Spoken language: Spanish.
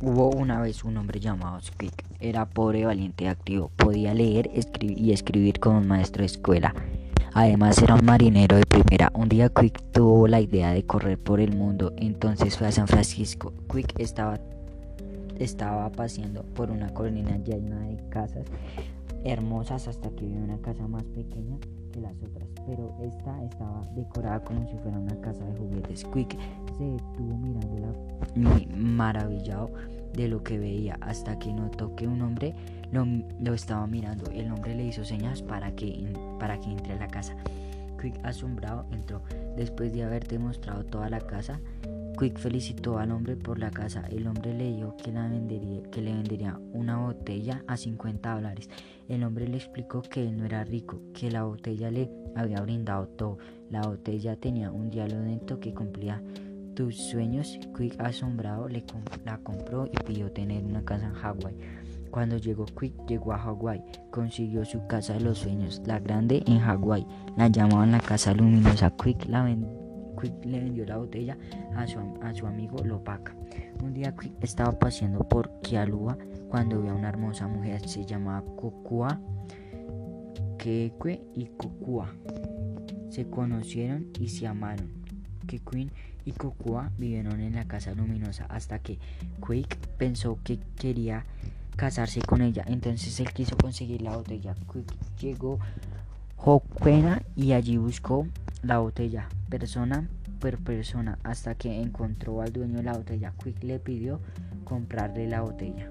Hubo una vez un hombre llamado Squeak. Era pobre, valiente y activo. Podía leer y escribir como un maestro de escuela. Además era un marinero de primera. Un día Quick tuvo la idea de correr por el mundo. Entonces fue a San Francisco. Quick estaba, estaba paseando por una colina llena de casas hermosas hasta que vio una casa más pequeña que las otras, pero esta estaba decorada como si fuera una casa de juguetes. Quick se detuvo mirándola maravillado de lo que veía hasta que notó que un hombre lo, estaba mirando. El hombre le hizo señas para que, para que entre a la casa. Quick asombrado entró. Después de haber demostrado toda la casa, Quick felicitó al hombre por la casa. El hombre le dijo que, la vendería, que le vendería una botella a 50 dólares. El hombre le explicó que él no era rico, que la botella le había brindado todo. La botella tenía un diálogo dentro que cumplía tus sueños. Quick asombrado le la compró y pidió tener una casa en Hawái. Cuando llegó Quick, llegó a Hawái, consiguió su casa de los sueños, la grande en Hawái. La llamaban la casa luminosa. Quick la vendió Quick le vendió la botella a su, a su amigo Lopaca. Un día Quick estaba paseando por Kialua cuando vio a una hermosa mujer, se llamaba Kokua, Kekwe y Kokua. Se conocieron y se amaron. Queen y Kokua vivieron en la casa luminosa hasta que Quick pensó que quería casarse con ella. Entonces él quiso conseguir la botella. Quick llegó Hokwena y allí buscó la botella, persona por persona, hasta que encontró al dueño de la botella. Quick le pidió comprarle la botella.